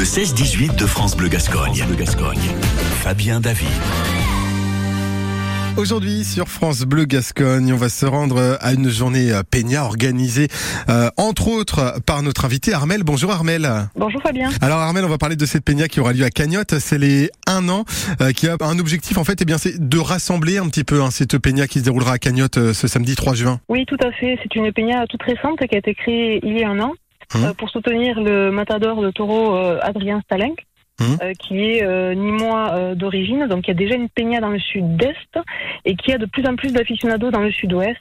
Le 16-18 de France Bleu Gascogne. Bleu Gascogne. Fabien David. Aujourd'hui sur France Bleu Gascogne, on va se rendre à une journée Peña organisée euh, entre autres par notre invité Armel. Bonjour Armel. Bonjour Fabien. Alors Armel, on va parler de cette Peña qui aura lieu à Cagnotte. C'est les un an euh, qui a un objectif en fait, et eh bien c'est de rassembler un petit peu hein, cette Peña qui se déroulera à Cagnotte euh, ce samedi 3 juin. Oui, tout à fait. C'est une Peña toute récente qui a été créée il y a un an hum. pour soutenir le matador de taureau Adrien Stalenk. Hum. Euh, qui est euh, ni moi euh, d'origine, donc il y a déjà une peña dans le sud-est et qui a de plus en plus d'aficionados dans le sud-ouest.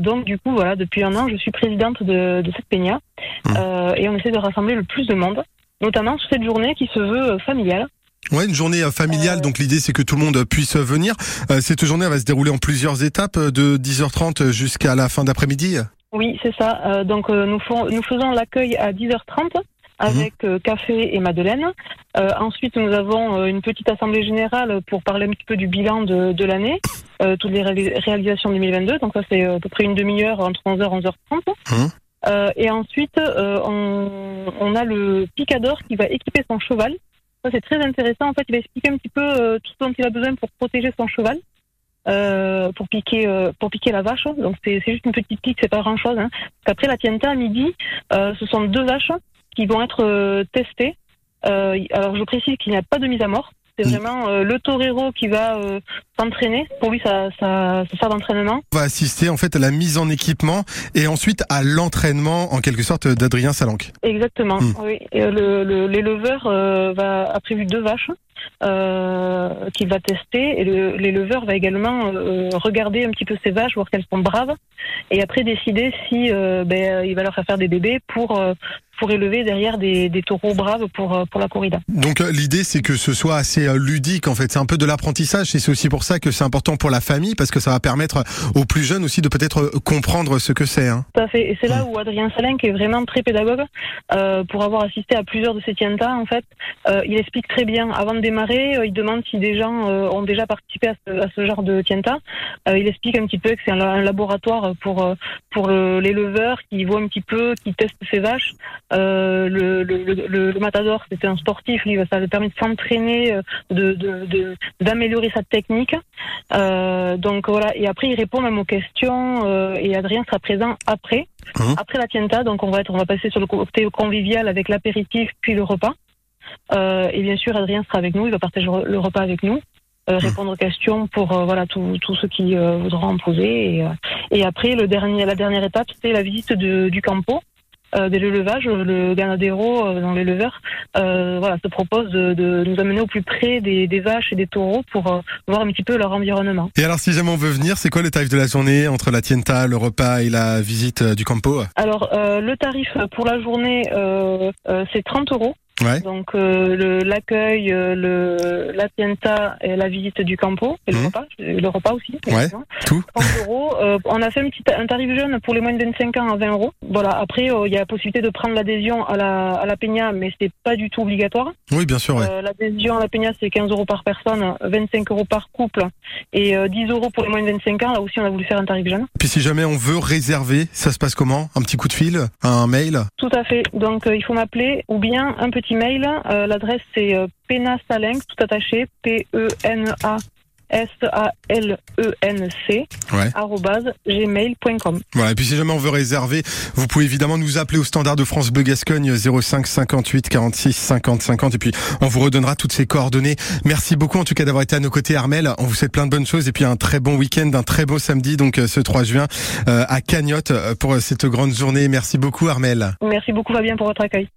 donc du coup, voilà, depuis un an, je suis présidente de, de cette peña hum. et on essaie de rassembler le plus de monde, notamment sur cette journée qui se veut familiale. Ouais, une journée familiale. Donc l'idée c'est que tout le monde puisse venir. cette journée elle va se dérouler en plusieurs étapes, de 10h30 jusqu'à la fin d'après-midi. Oui, c'est ça. donc nous, nous faisons l'accueil à 10h30 avec mhm. euh, café et madeleine. Euh, ensuite, nous avons euh, une petite assemblée générale pour parler un petit peu du bilan de, de l'année, euh, toutes les réalisations 2022. Donc ça, c'est à peu près une demi-heure entre 11h et 11h30. Mhm. Euh, et ensuite, on, on, a le picador qui va équiper son cheval. Ça, c'est très intéressant. En fait, il va expliquer un petit peu tout ce dont il a besoin pour protéger son cheval. Euh, pour piquer pour piquer la vache donc c'est juste une petite pique c'est pas grand chose hein. après la tienta à midi euh, ce sont deux vaches qui vont être euh, testés. Euh, alors je précise qu'il n'y a pas de mise à mort. C'est mm. vraiment euh, le torero qui va s'entraîner. Pour lui, ça, ça, ça sert d'entraînement. On va assister en fait à la mise en équipement et ensuite à l'entraînement en quelque sorte d'Adrien Salanque. Exactement. Mm. Oui. L'éleveur va a prévu deux vaches. Euh, qu'il va tester et l'éleveur va également euh, regarder un petit peu ces vaches, voir qu'elles sont braves et après décider si euh, ben, il va leur faire faire des bébés pour pour élever derrière des, des taureaux braves pour, euh, pour la corrida. Donc euh, l'idée c'est que ce soit assez euh, ludique en fait, c'est un peu de l'apprentissage et c'est aussi pour ça que c'est important pour la famille parce que ça va permettre aux plus jeunes aussi de peut-être comprendre ce que c'est. Hein. Tout à fait, et c'est là où Adrien Salin qui est vraiment très pédagogue euh, pour avoir assisté à plusieurs de ces tientas en fait, euh, il explique très bien avant de démarrer, il demande si des gens ont déjà participé à ce, à ce genre de tienta. il explique un petit peu que c'est un, un, laboratoire pour pour l'éleveur qui voit un petit peu, qui teste ses vaches. Euh, le, le, le, matador, c'était un sportif, lui, ça lui permet de s'entraîner, euh, de, d'améliorer sa technique. Euh, donc voilà, et après il répond même aux questions euh, et Adrien sera présent après, hein après la tienta. Donc on va être, on va passer sur le côté convivial avec l'apéritif puis le repas. et bien sûr, Adrien sera avec nous, il va partager le repas avec nous. Hein répondre aux questions pour voilà tous ceux qui voudront en poser et, et après le dernier la dernière étape c'est la visite de, du campo euh, dès l'élevage, le Ganadero euh, dans l'éleveur euh, voilà, se propose de, de, nous amener au plus près des, des vaches et des taureaux pour euh, voir un petit peu leur environnement. Et alors si jamais on veut venir, c'est quoi le tarif de la journée entre la tienta, le repas et la visite du campo? Alors le tarif pour la journée c'est 30 euros. Donc euh, l'accueil, euh, la tienta et la visite du campo et le mmh. repas, le repas aussi. Ouais, tout. 30 euros. Euh, on a fait un tarif jeune pour les moins de 25 ans à 20 euros. Voilà. Après, il y a la possibilité de prendre l'adhésion à la à la peña, mais c'est pas du tout obligatoire. Oui, bien sûr. Ouais. l'adhésion à la peña c'est 15 euros par personne, 25 euros par couple et 10 euros pour les moins de 25 ans. Là aussi, on a voulu faire un tarif jeune. Puis si jamais on veut réserver, ça se passe comment? Un petit coup de fil, un mail? Tout à fait. Donc il faut m'appeler ou bien un petit mail. Euh, L'adresse c'est euh, penasalenc, tout attaché, P-E-N-A. S-A-L-E-N-C, ouais. gmail.com. Voilà, et puis si jamais on veut réserver, vous pouvez évidemment nous appeler au standard de France Bleu Gascogne 05 58 46 50 50 et puis on vous redonnera toutes ces coordonnées. Merci beaucoup en tout cas d'avoir été à nos côtés Armel. On vous souhaite plein de bonnes choses et puis un très bon week-end, un très beau samedi donc euh, ce 3 juin euh, à Cagnotte pour cette grande journée. Merci beaucoup Armel. Merci beaucoup Fabien pour votre accueil.